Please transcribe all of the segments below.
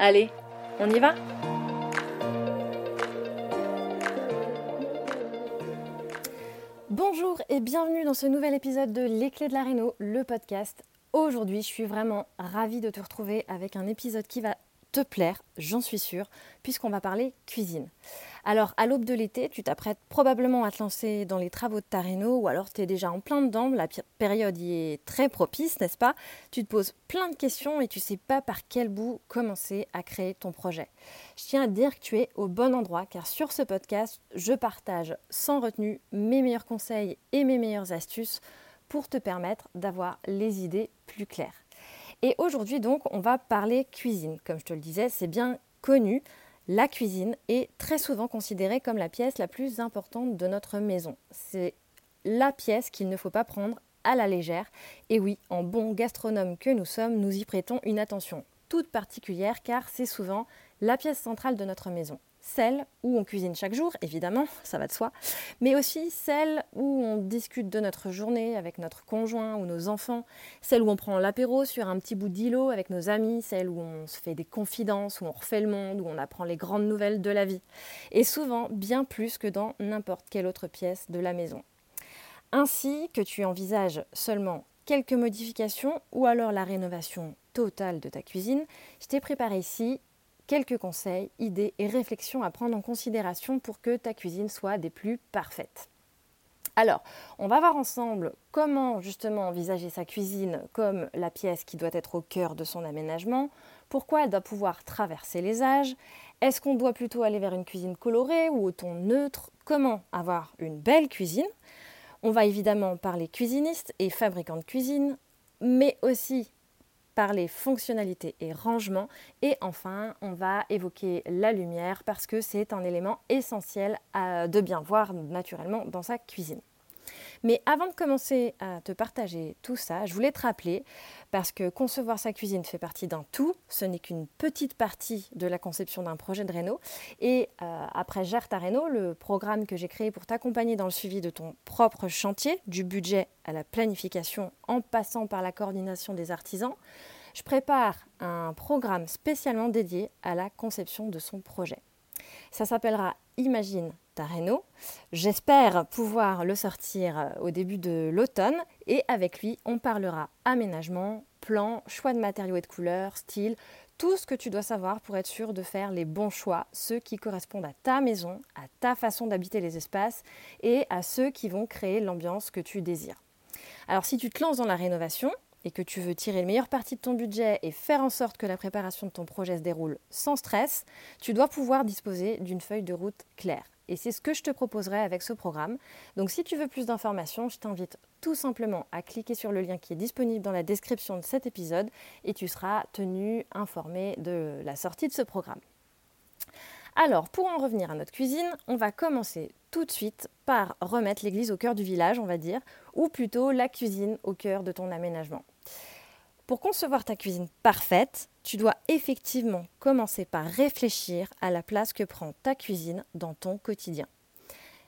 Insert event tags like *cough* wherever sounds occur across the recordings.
Allez, on y va Bonjour et bienvenue dans ce nouvel épisode de Les Clés de la Réno, le podcast. Aujourd'hui, je suis vraiment ravie de te retrouver avec un épisode qui va te plaire, j'en suis sûre, puisqu'on va parler cuisine. Alors, à l'aube de l'été, tu t'apprêtes probablement à te lancer dans les travaux de ta réno, ou alors tu es déjà en plein dedans, la période y est très propice, n'est-ce pas? Tu te poses plein de questions et tu sais pas par quel bout commencer à créer ton projet. Je tiens à te dire que tu es au bon endroit, car sur ce podcast, je partage sans retenue mes meilleurs conseils et mes meilleures astuces pour te permettre d'avoir les idées plus claires. Et aujourd'hui donc, on va parler cuisine. Comme je te le disais, c'est bien connu. La cuisine est très souvent considérée comme la pièce la plus importante de notre maison. C'est la pièce qu'il ne faut pas prendre à la légère. Et oui, en bon gastronome que nous sommes, nous y prêtons une attention toute particulière car c'est souvent la pièce centrale de notre maison celle où on cuisine chaque jour, évidemment, ça va de soi, mais aussi celle où on discute de notre journée avec notre conjoint ou nos enfants, celle où on prend l'apéro sur un petit bout d'îlot avec nos amis, celle où on se fait des confidences, où on refait le monde, où on apprend les grandes nouvelles de la vie, et souvent bien plus que dans n'importe quelle autre pièce de la maison. Ainsi que tu envisages seulement quelques modifications ou alors la rénovation totale de ta cuisine, je t'ai préparé ici quelques conseils, idées et réflexions à prendre en considération pour que ta cuisine soit des plus parfaites. Alors, on va voir ensemble comment justement envisager sa cuisine comme la pièce qui doit être au cœur de son aménagement, pourquoi elle doit pouvoir traverser les âges, est-ce qu'on doit plutôt aller vers une cuisine colorée ou au ton neutre, comment avoir une belle cuisine. On va évidemment parler cuisinistes et fabricants de cuisine, mais aussi les fonctionnalités et rangements. Et enfin, on va évoquer la lumière parce que c'est un élément essentiel à, de bien voir naturellement dans sa cuisine. Mais avant de commencer à te partager tout ça, je voulais te rappeler, parce que concevoir sa cuisine fait partie d'un tout, ce n'est qu'une petite partie de la conception d'un projet de réno. Et euh, après Gère ta réno, le programme que j'ai créé pour t'accompagner dans le suivi de ton propre chantier, du budget à la planification en passant par la coordination des artisans, je prépare un programme spécialement dédié à la conception de son projet. Ça s'appellera Imagine ta réno. J'espère pouvoir le sortir euh, au début de l'automne et avec lui, on parlera aménagement, plan, choix de matériaux et de couleurs, style, tout ce que tu dois savoir pour être sûr de faire les bons choix, ceux qui correspondent à ta maison, à ta façon d'habiter les espaces et à ceux qui vont créer l'ambiance que tu désires. Alors si tu te lances dans la rénovation, et que tu veux tirer le meilleur parti de ton budget et faire en sorte que la préparation de ton projet se déroule sans stress, tu dois pouvoir disposer d'une feuille de route claire. Et c'est ce que je te proposerai avec ce programme. Donc si tu veux plus d'informations, je t'invite tout simplement à cliquer sur le lien qui est disponible dans la description de cet épisode et tu seras tenu informé de la sortie de ce programme. Alors, pour en revenir à notre cuisine, on va commencer tout de suite par remettre l'église au cœur du village, on va dire, ou plutôt la cuisine au cœur de ton aménagement. Pour concevoir ta cuisine parfaite, tu dois effectivement commencer par réfléchir à la place que prend ta cuisine dans ton quotidien.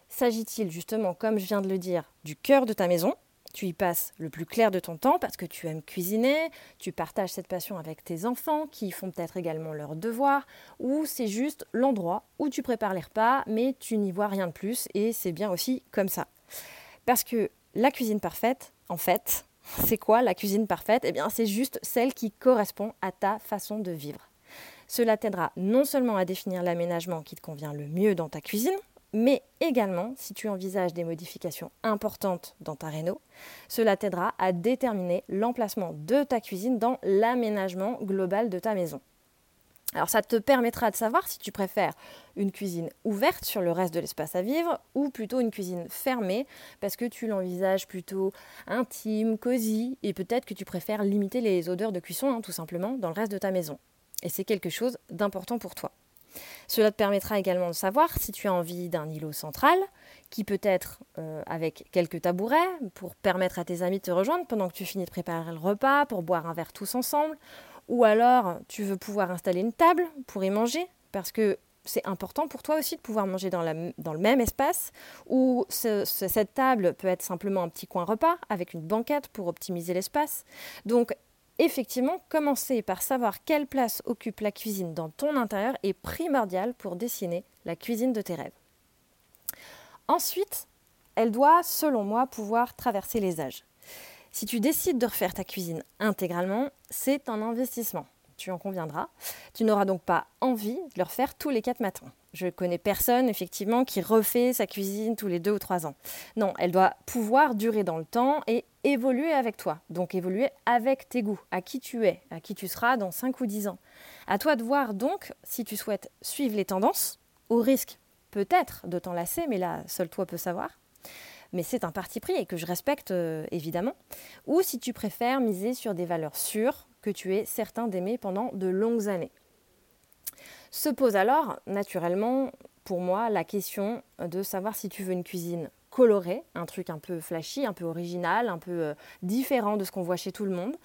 S'agit-il justement, comme je viens de le dire, du cœur de ta maison, tu y passes le plus clair de ton temps parce que tu aimes cuisiner, tu partages cette passion avec tes enfants qui font peut-être également leurs devoirs, ou c'est juste l'endroit où tu prépares les repas mais tu n'y vois rien de plus et c'est bien aussi comme ça. Parce que la cuisine parfaite, en fait, c'est quoi la cuisine parfaite? Eh bien c'est juste celle qui correspond à ta façon de vivre. Cela t'aidera non seulement à définir l'aménagement qui te convient le mieux dans ta cuisine, mais également, si tu envisages des modifications importantes dans ta réno, cela t'aidera à déterminer l'emplacement de ta cuisine dans l'aménagement global de ta maison. Alors ça te permettra de savoir si tu préfères une cuisine ouverte sur le reste de l'espace à vivre ou plutôt une cuisine fermée parce que tu l'envisages plutôt intime, cosy et peut-être que tu préfères limiter les odeurs de cuisson hein, tout simplement dans le reste de ta maison. Et c'est quelque chose d'important pour toi. Cela te permettra également de savoir si tu as envie d'un îlot central, qui peut être euh, avec quelques tabourets pour permettre à tes amis de te rejoindre pendant que tu finis de préparer le repas, pour boire un verre tous ensemble, ou alors tu veux pouvoir installer une table pour y manger, parce que c'est important pour toi aussi de pouvoir manger dans, le même espace, ou cette table peut être simplement un petit coin repas avec une banquette pour optimiser l'espace. Donc effectivement, commencer par savoir quelle place occupe la cuisine dans ton intérieur est primordial pour dessiner la cuisine de tes rêves. Ensuite, elle doit, selon moi, pouvoir traverser les âges. Si tu décides de refaire ta cuisine intégralement, c'est un investissement. Tu en conviendras. Tu n'auras donc pas envie de le refaire tous les quatre matins. Je connais personne, effectivement, qui refait sa cuisine tous les deux ou trois ans. Non, elle doit pouvoir durer dans le temps et évoluer avec toi. Donc évoluer avec tes goûts, à qui tu es, à qui tu seras dans cinq ou dix ans. À toi de voir donc si tu souhaites suivre les tendances, au risque peut-être de t'en lasser, mais là, seul toi peux savoir. Mais c'est un parti pris et que je respecte euh, évidemment. Ou si tu préfères miser sur des valeurs sûres que tu es certain d'aimer pendant de longues années. Se pose alors, naturellement, pour moi, la question de savoir si tu veux une cuisine colorée, un truc un peu flashy, un peu original, un peu euh, différent de ce qu'on voit chez tout le monde,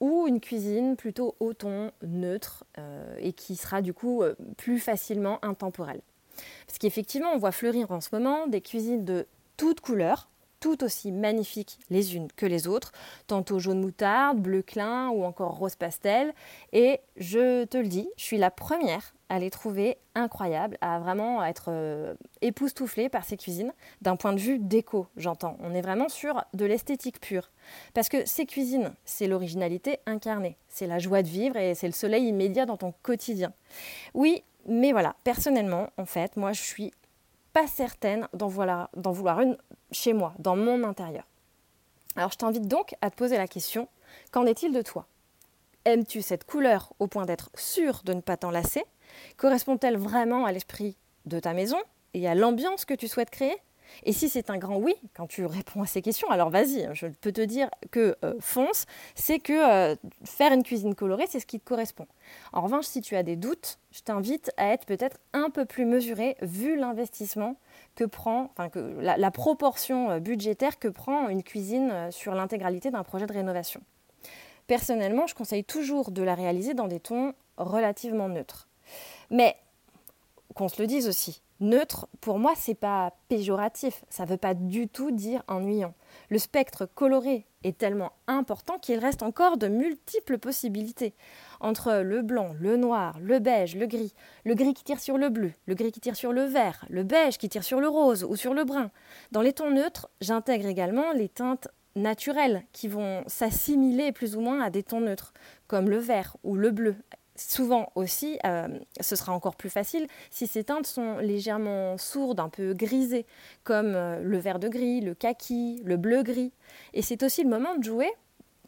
ou une cuisine plutôt au ton neutre euh, et qui sera du coup plus facilement intemporelle. Parce qu'effectivement, on voit fleurir en ce moment des cuisines de toutes couleurs, tout aussi magnifiques les unes que les autres, tantôt jaune moutarde, bleu clin ou encore rose pastel. Et je te le dis, je suis la première à les trouver incroyables, à vraiment être euh, époustouflée par ces cuisines, d'un point de vue déco, j'entends. On est vraiment sur de l'esthétique pure. Parce que ces cuisines, c'est l'originalité incarnée, c'est la joie de vivre et c'est le soleil immédiat dans ton quotidien. Oui, mais voilà, personnellement, en fait, moi, je suis pas certaine d'en vouloir une chez moi, dans mon intérieur. Alors je t'invite donc à te poser la question, qu'en est-il de toi? Aimes-tu cette couleur au point d'être sûr de ne pas t'en lasser? Correspond-elle vraiment à l'esprit de ta maison et à l'ambiance que tu souhaites créer? Et si c'est un grand oui, quand tu réponds à ces questions, alors vas-y, je peux te dire que euh, fonce, c'est que euh, faire une cuisine colorée, c'est ce qui te correspond. En revanche, si tu as des doutes, je t'invite à être peut-être un peu plus mesuré vu l'investissement que prend, enfin la, proportion euh, budgétaire que prend une cuisine sur l'intégralité d'un projet de rénovation. Personnellement, je conseille toujours de la réaliser dans des tons relativement neutres. Mais qu'on se le dise aussi, Neutre, pour moi, c'est pas péjoratif, ça veut pas du tout dire ennuyant. Le spectre coloré est tellement important qu'il reste encore de multiples possibilités. Entre le blanc, le noir, le beige, le gris, le gris qui tire sur le bleu, le gris qui tire sur le vert, le beige qui tire sur le rose ou sur le brun. Dans les tons neutres, j'intègre également les teintes naturelles qui vont s'assimiler plus ou moins à des tons neutres, comme le vert ou le bleu, Souvent aussi, euh, ce sera encore plus facile si ces teintes sont légèrement sourdes, un peu grisées, comme euh, le vert de gris, le kaki, le bleu gris. Et c'est aussi le moment de jouer,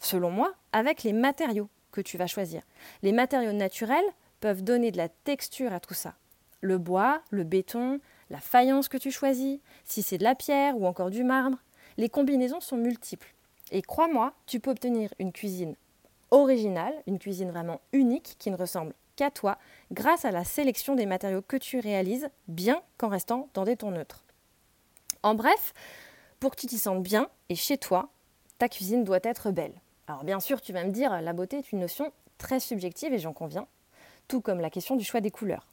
selon moi, avec les matériaux que tu vas choisir. Les matériaux naturels peuvent donner de la texture à tout ça. Le bois, le béton, la faïence que tu choisis, si c'est de la pierre ou encore du marbre. Les combinaisons sont multiples. Et crois-moi, tu peux obtenir une cuisine originale, une cuisine vraiment unique qui ne ressemble qu'à toi grâce à la sélection des matériaux que tu réalises, bien qu'en restant dans des tons neutres. En bref, pour que tu t'y sentes bien et chez toi, ta cuisine doit être belle. Alors bien sûr, tu vas me dire, la beauté est une notion très subjective et j'en conviens, tout comme la question du choix des couleurs.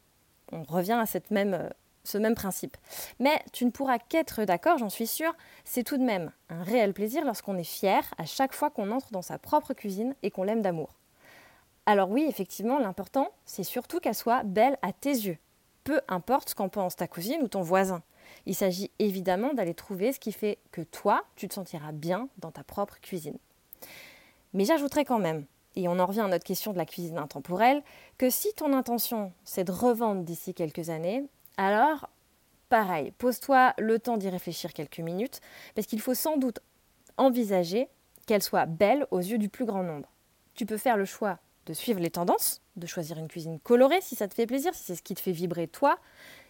On revient à cette même euh, ce même principe. Mais tu ne pourras qu'être d'accord, j'en suis sûre, c'est tout de même un réel plaisir lorsqu'on est fier à chaque fois qu'on entre dans sa propre cuisine et qu'on l'aime d'amour. Alors oui, effectivement, l'important, c'est surtout qu'elle soit belle à tes yeux, peu importe ce qu'en pense ta cousine ou ton voisin. Il s'agit évidemment d'aller trouver ce qui fait que toi, tu te sentiras bien dans ta propre cuisine. Mais j'ajouterai quand même, et on en revient à notre question de la cuisine intemporelle, que si ton intention c'est de revendre d'ici quelques années, alors pareil, pose-toi le temps d'y réfléchir quelques minutes, parce qu'il faut sans doute envisager qu'elle soit belle aux yeux du plus grand nombre. Tu peux faire le choix de suivre les tendances, de choisir une cuisine colorée si ça te fait plaisir, si c'est ce qui te fait vibrer toi,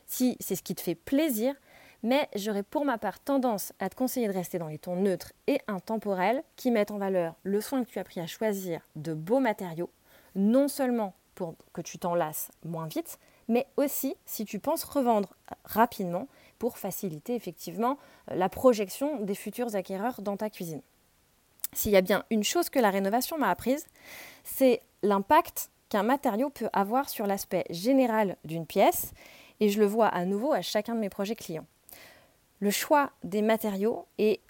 si c'est ce qui te fait plaisir, mais j'aurais pour ma part tendance à te conseiller de rester dans les tons neutres et intemporels qui mettent en valeur le soin que tu as pris à choisir de beaux matériaux, non seulement pour que tu t'en lasses moins vite, mais aussi si tu penses revendre rapidement pour faciliter effectivement la projection des futurs acquéreurs dans ta cuisine. S'il y a bien une chose que la rénovation m'a apprise, c'est l'impact qu'un matériau peut avoir sur l'aspect général d'une pièce, et je le vois à nouveau à chacun de mes projets clients le choix des matériaux est,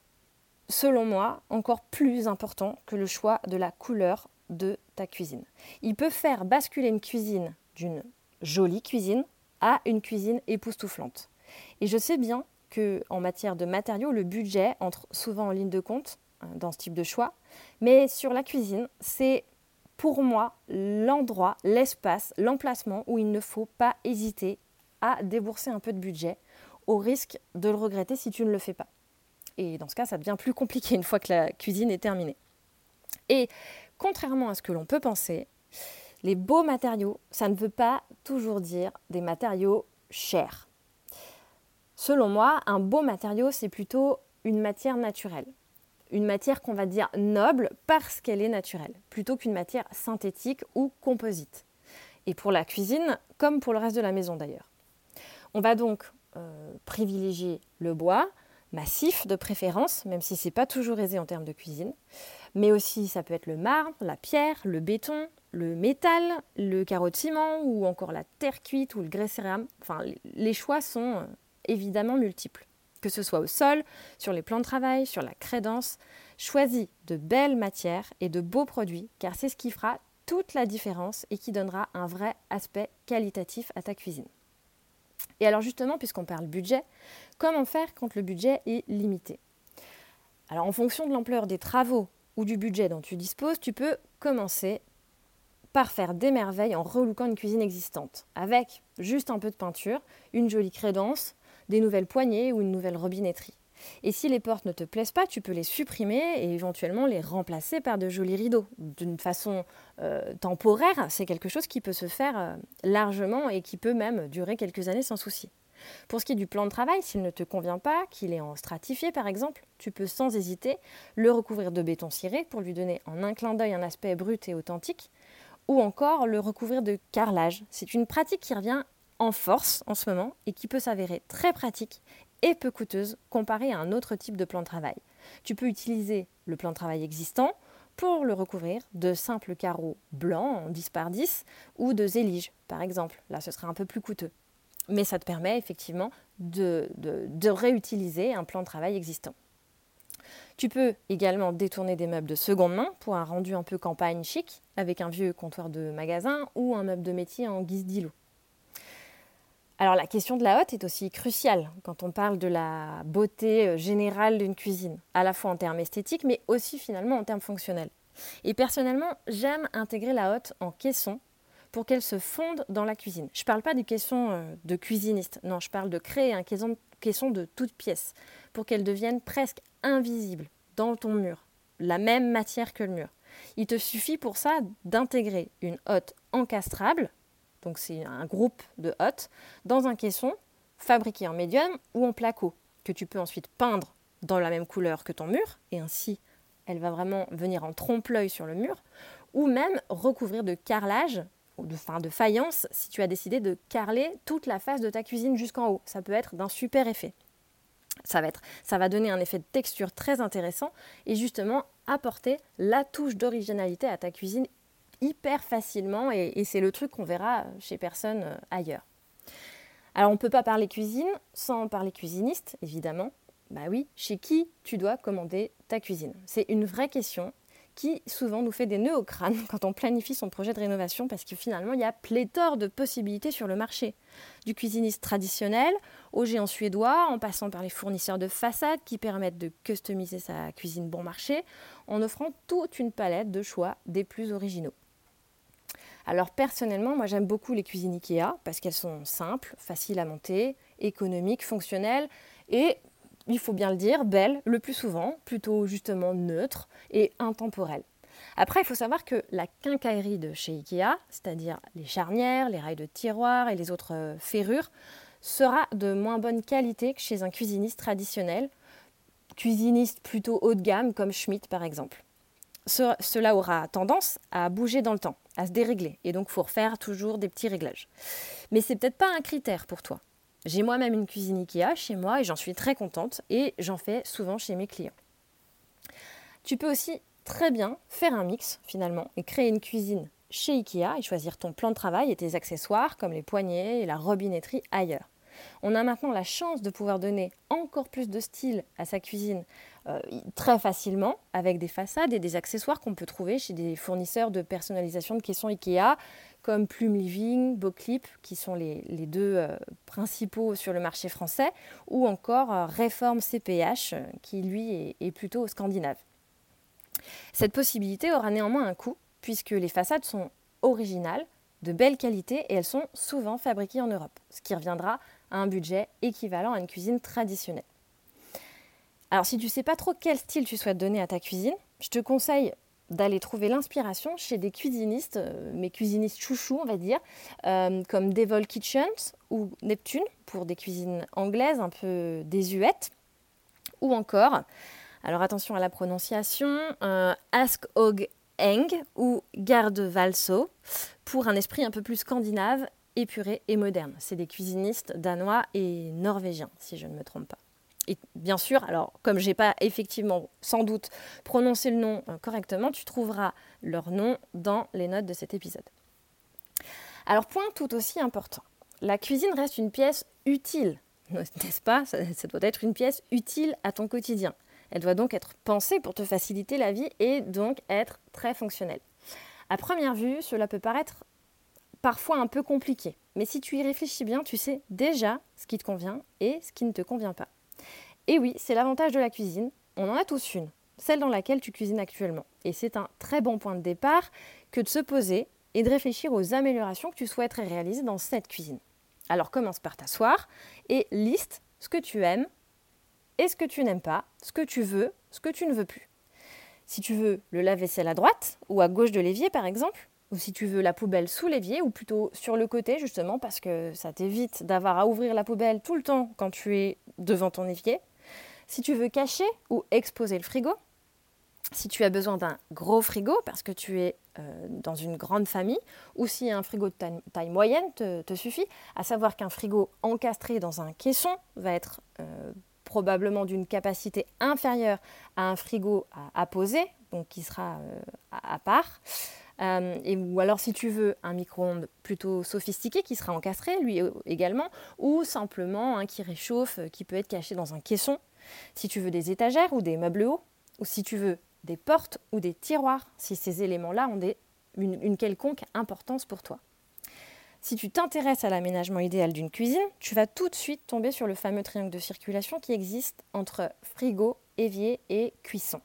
selon moi, encore plus important que le choix de la couleur de ta cuisine. Il peut faire basculer une cuisine d'une jolie cuisine à une cuisine époustouflante. Et je sais bien que en matière de matériaux, le budget entre souvent en ligne de compte hein, dans ce type de choix, mais sur la cuisine, c'est pour moi l'endroit, l'espace, l'emplacement où il ne faut pas hésiter à débourser un peu de budget au risque de le regretter si tu ne le fais pas. Et dans ce cas, ça devient plus compliqué une fois que la cuisine est terminée. Et contrairement à ce que l'on peut penser, les beaux matériaux, ça ne veut pas toujours dire des matériaux chers. Selon moi, un beau matériau, c'est plutôt une matière naturelle. Une matière qu'on va dire noble parce qu'elle est naturelle, plutôt qu'une matière synthétique ou composite. Et pour la cuisine, comme pour le reste de la maison d'ailleurs. On va donc euh, privilégier le bois, massif de préférence, même si ce n'est pas toujours aisé en termes de cuisine. Mais aussi, ça peut être le marbre, la pierre, le béton, le métal, le carreau de ciment ou encore la terre cuite ou le grès. Enfin, les choix sont euh, évidemment multiples. Que ce soit au sol, sur les plans de travail, sur la crédence, choisis de belles matières et de beaux produits car c'est ce qui fera toute la différence et qui donnera un vrai aspect qualitatif à ta cuisine. Et alors justement, puisqu'on parle budget, comment faire quand le budget est limité? Alors en fonction de l'ampleur des travaux ou du budget dont tu disposes, tu peux commencer par faire des merveilles en relookant une cuisine existante, avec juste un peu de peinture, une jolie crédence, des nouvelles poignées ou une nouvelle robinetterie. Et si les portes ne te plaisent pas, tu peux les supprimer et éventuellement les remplacer par de jolis rideaux. D'une façon euh, temporaire, c'est quelque chose qui peut se faire euh, largement et qui peut même durer quelques années sans souci. Pour ce qui est du plan de travail, s'il ne te convient pas, qu'il est en stratifié par exemple, tu peux sans hésiter le recouvrir de béton ciré pour lui donner en un clin d'œil un aspect brut et authentique, ou encore le recouvrir de carrelage. C'est une pratique qui revient en force en ce moment et qui peut s'avérer très pratique et peu coûteuse comparée à un autre type de plan de travail. Tu peux utiliser le plan de travail existant pour le recouvrir de simples carreaux blancs en 10 par 10 ou de zélige par exemple. Là, ce serait un peu plus coûteux. Mais ça te permet effectivement de réutiliser un plan de travail existant. Tu peux également détourner des meubles de seconde main pour un rendu un peu campagne chic, avec un vieux comptoir de magasin ou un meuble de métier en guise d'îlot. Alors la question de la hotte est aussi cruciale quand on parle de la beauté euh, générale d'une cuisine, à la fois en termes esthétiques, mais aussi finalement en termes fonctionnels. Et personnellement, j'aime intégrer la hotte en caisson pour qu'elle se fonde dans la cuisine. Je ne parle pas des caissons euh, de cuisiniste, non, je parle de créer un caisson, caisson de toute pièce pour qu'elle devienne presque invisible dans ton mur, la même matière que le mur. Il te suffit pour ça d'intégrer une hotte encastrable donc c'est un groupe de hottes, dans un caisson fabriqué en médium ou en placo, que tu peux ensuite peindre dans la même couleur que ton mur, et ainsi elle va vraiment venir en trompe-l'œil sur le mur, ou même recouvrir de carrelage, ou de, de faïence, si tu as décidé de carreler toute la face de ta cuisine jusqu'en haut. Ça peut être d'un super effet. Ça va, donner un effet de texture très intéressant et justement apporter la touche d'originalité à ta cuisine hyper facilement et, c'est le truc qu'on verra chez personne euh, ailleurs. Alors on ne peut pas parler cuisine sans parler cuisiniste, évidemment. Bah oui, chez qui tu dois commander ta cuisine? C'est une vraie question qui souvent nous fait des nœuds au crâne *laughs* quand on planifie son projet de rénovation parce que finalement il y a pléthore de possibilités sur le marché. Du cuisiniste traditionnel au géant suédois en passant par les fournisseurs de façades qui permettent de customiser sa cuisine bon marché en offrant toute une palette de choix des plus originaux. Alors personnellement, moi j'aime beaucoup les cuisines Ikea parce qu'elles sont simples, faciles à monter, économiques, fonctionnelles et il faut bien le dire, belle le plus souvent, plutôt justement neutre et intemporelle. Après, il faut savoir que la quincaillerie de chez Ikea, c'est-à-dire les charnières, les rails de tiroir et les autres euh, ferrures, sera de moins bonne qualité que chez un cuisiniste traditionnel, cuisiniste plutôt haut de gamme comme Schmidt par exemple. cela aura tendance à bouger dans le temps, à se dérégler, et donc il faut refaire toujours des petits réglages. Mais c'est peut-être pas un critère pour toi. J'ai moi-même une cuisine Ikea chez moi et j'en suis très contente et j'en fais souvent chez mes clients. Tu peux aussi très bien faire un mix finalement et créer une cuisine chez Ikea et choisir ton plan de travail et tes accessoires comme les poignées et la robinetterie ailleurs. On a maintenant la chance de pouvoir donner encore plus de style à sa cuisine euh, très facilement avec des façades et des accessoires qu'on peut trouver chez des fournisseurs de personnalisation de caissons Ikea comme Plume Living, Boclip, qui sont les, deux euh, principaux sur le marché français, ou encore euh, Réforme CPH, qui lui est, plutôt scandinave. Cette possibilité aura néanmoins un coût, puisque les façades sont originales, de belle qualité, et elles sont souvent fabriquées en Europe, ce qui reviendra à un budget équivalent à une cuisine traditionnelle. Alors si tu ne sais pas trop quel style tu souhaites donner à ta cuisine, je te conseille d'aller trouver l'inspiration chez des cuisinistes, euh, mes cuisinistes chouchous, on va dire, euh, comme Devil Kitchens ou Neptune, pour des cuisines anglaises un peu désuètes, ou encore, alors attention à la prononciation, euh, Ask Og Eng ou Garde Valso, pour un esprit un peu plus scandinave, épuré et moderne. C'est des cuisinistes danois et norvégiens, si je ne me trompe pas. Et bien sûr, alors comme j'ai pas effectivement sans doute prononcé le nom euh, correctement, tu trouveras leur nom dans les notes de cet épisode. Alors point tout aussi important, la cuisine reste une pièce utile, *laughs* n'est-ce pas? Ça, doit être une pièce utile à ton quotidien. Elle doit donc être pensée pour te faciliter la vie et donc être très fonctionnelle. À première vue, cela peut paraître parfois un peu compliqué, mais si tu y réfléchis bien, tu sais déjà ce qui te convient et ce qui ne te convient pas. Et oui, c'est l'avantage de la cuisine. On en a tous une, celle dans laquelle tu cuisines actuellement. Et c'est un très bon point de départ que de se poser et de réfléchir aux améliorations que tu souhaiterais réaliser dans cette cuisine. Alors commence par t'asseoir et liste ce que tu aimes et ce que tu n'aimes pas, ce que tu veux, ce que tu ne veux plus. Si tu veux le lave-vaisselle à droite ou à gauche de l'évier par exemple, ou si tu veux la poubelle sous l'évier ou plutôt sur le côté justement parce que ça t'évite d'avoir à ouvrir la poubelle tout le temps quand tu es devant ton évier, si tu veux cacher ou exposer le frigo, si tu as besoin d'un gros frigo parce que tu es euh, dans une grande famille, ou si un frigo de taille, moyenne te, suffit, à savoir qu'un frigo encastré dans un caisson va être euh, probablement d'une capacité inférieure à un frigo à, poser, donc qui sera euh, à, part. ou alors si tu veux un micro-ondes plutôt sophistiqué qui sera encastré lui également, ou simplement un qui réchauffe, qui peut être caché dans un caisson si tu veux des étagères ou des meubles hauts, ou si tu veux des portes ou des tiroirs, si ces éléments-là ont une, quelconque importance pour toi. Si tu t'intéresses à l'aménagement idéal d'une cuisine, tu vas tout de suite tomber sur le fameux triangle de circulation qui existe entre frigo, évier et cuisson.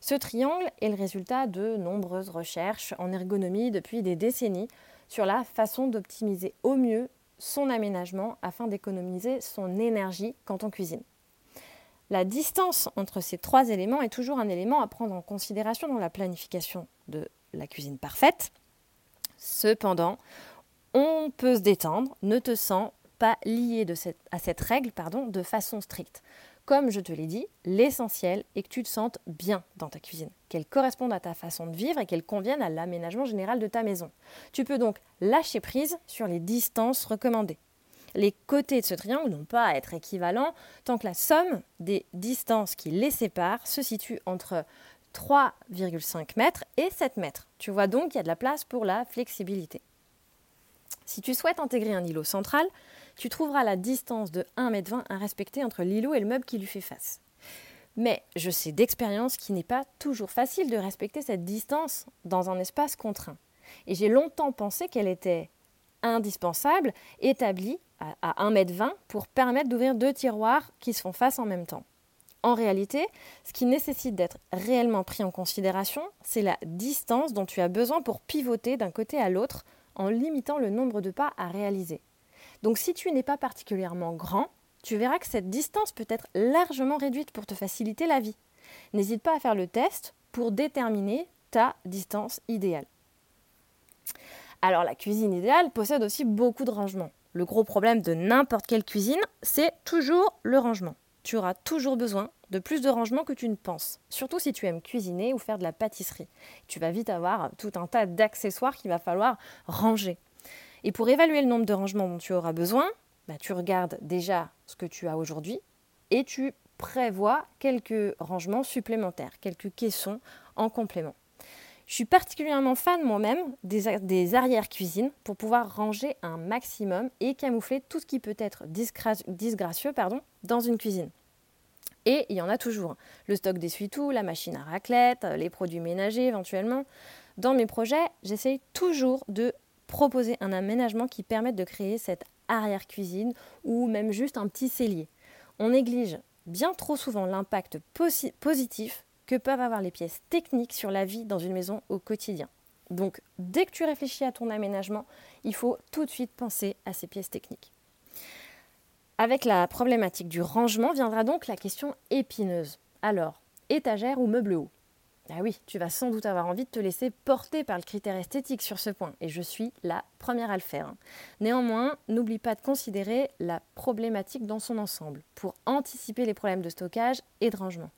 Ce triangle est le résultat de nombreuses recherches en ergonomie depuis des décennies sur la façon d'optimiser au mieux son aménagement afin d'économiser son énergie quand on cuisine. La distance entre ces trois éléments est toujours un élément à prendre en considération dans la planification de la cuisine parfaite. Cependant, on peut se détendre, ne te sens pas lié à cette règle de façon stricte. Comme je te l'ai dit, l'essentiel est que tu te sentes bien dans ta cuisine, qu'elle corresponde à ta façon de vivre et qu'elle convienne à l'aménagement général de ta maison. Tu peux donc lâcher prise sur les distances recommandées. Les côtés de ce triangle n'ont pas à être équivalents tant que la somme des distances qui les séparent se situe entre 3,5 mètres et 7 mètres. Tu vois donc qu'il y a de la place pour la flexibilité. Si tu souhaites intégrer un îlot central, tu trouveras la distance de 1,20 m à respecter entre l'îlot et le meuble qui lui fait face. Mais je sais d'expérience qu'il n'est pas toujours facile de respecter cette distance dans un espace contraint. Et j'ai longtemps pensé qu'elle était indispensable, établie à 1,20 m pour permettre d'ouvrir deux tiroirs qui se font face en même temps. En réalité, ce qui nécessite d'être réellement pris en considération, c'est la distance dont tu as besoin pour pivoter d'un côté à l'autre en limitant le nombre de pas à réaliser. Donc si tu n'es pas particulièrement grand, tu verras que cette distance peut être largement réduite pour te faciliter la vie. N'hésite pas à faire le test pour déterminer ta distance idéale. Alors la cuisine idéale possède aussi beaucoup de rangements. Le gros problème de n'importe quelle cuisine, c'est toujours le rangement. Tu auras toujours besoin de plus de rangement que tu ne penses, surtout si tu aimes cuisiner ou faire de la pâtisserie. Tu vas vite avoir tout un tas d'accessoires qu'il va falloir ranger. Et pour évaluer le nombre de rangements dont tu auras besoin, bah, tu regardes déjà ce que tu as aujourd'hui et tu prévois quelques rangements supplémentaires, quelques caissons en complément. Je suis particulièrement fan moi-même des, des arrières-cuisines pour pouvoir ranger un maximum et camoufler tout ce qui peut être disgracieux pardon, dans une cuisine. Et il y en a toujours. Le stock d'essuie-tout, la machine à raclette, les produits ménagers éventuellement. Dans mes projets, j'essaye toujours de proposer un aménagement qui permette de créer cette arrière-cuisine ou même juste un petit cellier. On néglige bien trop souvent l'impact positif que peuvent avoir les pièces techniques sur la vie dans une maison au quotidien. Donc, dès que tu réfléchis à ton aménagement, il faut tout de suite penser à ces pièces techniques. Avec la problématique du rangement viendra donc la question épineuse. Alors, étagère ou meuble haut? Ah oui, tu vas sans doute avoir envie de te laisser porter par le critère esthétique sur ce point, et je suis la première à le faire. Néanmoins, n'oublie pas de considérer la problématique dans son ensemble, pour anticiper les problèmes de stockage et de rangement.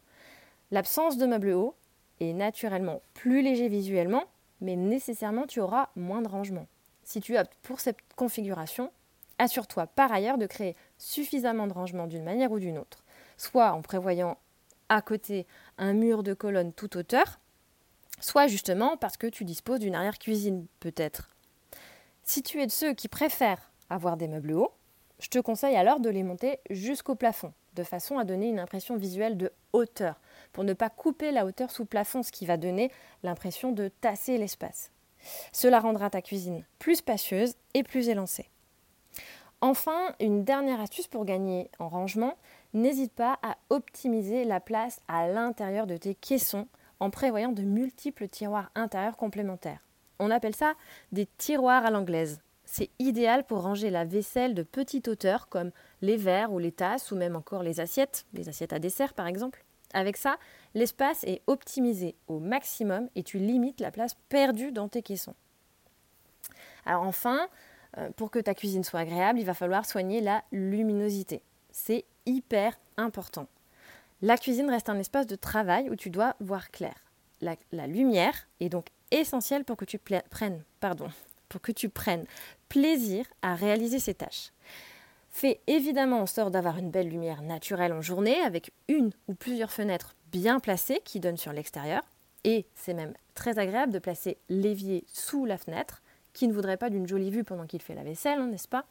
L'absence de meubles hauts est naturellement plus léger visuellement, mais nécessairement tu auras moins de rangement. Si tu optes pour cette configuration, assure-toi par ailleurs de créer suffisamment de rangement d'une manière ou d'une autre, soit en prévoyant à côté un mur de colonne toute hauteur, soit justement parce que tu disposes d'une arrière-cuisine peut-être. Si tu es de ceux qui préfèrent avoir des meubles hauts, je te conseille alors de les monter jusqu'au plafond, de façon à donner une impression visuelle de hauteur, pour ne pas couper la hauteur sous plafond, ce qui va donner l'impression de tasser l'espace. Cela rendra ta cuisine plus spacieuse et plus élancée. Enfin, une dernière astuce pour gagner en rangement, n'hésite pas à optimiser la place à l'intérieur de tes caissons en prévoyant de multiples tiroirs intérieurs complémentaires. On appelle ça des tiroirs à l'anglaise. C'est idéal pour ranger la vaisselle de petite hauteur comme les verres ou les tasses ou même encore les assiettes, les assiettes à dessert par exemple. Avec ça, l'espace est optimisé au maximum et tu limites la place perdue dans tes caissons. Alors enfin, euh, pour que ta cuisine soit agréable, il va falloir soigner la luminosité. C'est hyper important. La cuisine reste un espace de travail où tu dois voir clair. La, lumière est donc essentielle pour que tu prennes, pour que tu prennes plaisir à réaliser ces tâches. Fais évidemment en sorte d'avoir une belle lumière naturelle en journée avec une ou plusieurs fenêtres bien placées qui donnent sur l'extérieur. Et c'est même très agréable de placer l'évier sous la fenêtre qui ne voudrait pas d'une jolie vue pendant qu'il fait la vaisselle, hein, n'est-ce pas?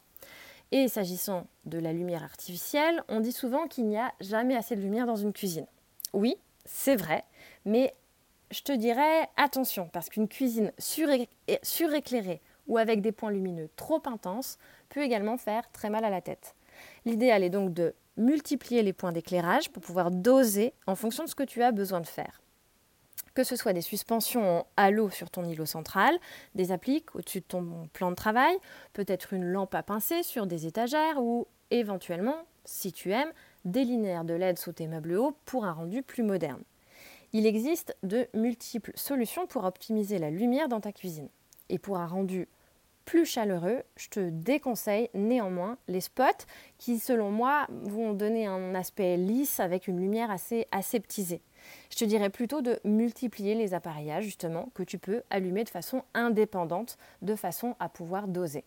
Et s'agissant de la lumière artificielle, on dit souvent qu'il n'y a jamais assez de lumière dans une cuisine. Oui, c'est vrai, mais je te dirais attention, parce qu'une cuisine suréclairée ou avec des points lumineux trop intenses peut également faire très mal à la tête. L'idéal est donc de multiplier les points d'éclairage pour pouvoir doser en fonction de ce que tu as besoin de faire que ce soit des suspensions en halo sur ton îlot central, des appliques au-dessus de ton plan de travail, peut-être une lampe à pincer sur des étagères ou éventuellement, si tu aimes, des linéaires de LED sous tes meubles hauts pour un rendu plus moderne. Il existe de multiples solutions pour optimiser la lumière dans ta cuisine. Et pour un rendu plus chaleureux, je te déconseille néanmoins les spots qui, selon moi, vont donner un aspect lisse avec une lumière assez aseptisée. Je te dirais plutôt de multiplier les appareillages justement que tu peux allumer de façon indépendante, de façon à pouvoir doser.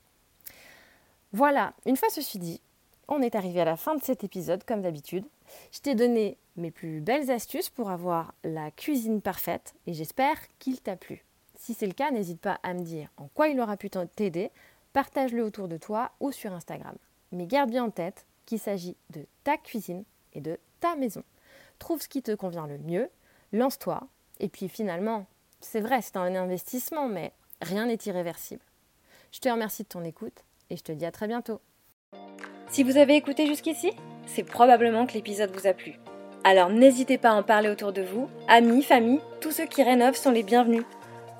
Voilà, une fois ceci dit, on est arrivé à la fin de cet épisode comme d'habitude. Je t'ai donné mes plus belles astuces pour avoir la cuisine parfaite et j'espère qu'il t'a plu. Si c'est le cas, n'hésite pas à me dire en quoi il aura pu t'aider, partage-le autour de toi ou sur Instagram. Mais garde bien en tête qu'il s'agit de ta cuisine et de ta maison. trouve ce qui te convient le mieux, lance-toi, et puis finalement, c'est vrai, c'est un investissement, mais rien n'est irréversible. Je te remercie de ton écoute et je te dis à très bientôt. Si vous avez écouté jusqu'ici, c'est probablement que l'épisode vous a plu. Alors n'hésitez pas à en parler autour de vous, amis, famille, tous ceux qui rénovent sont les bienvenus.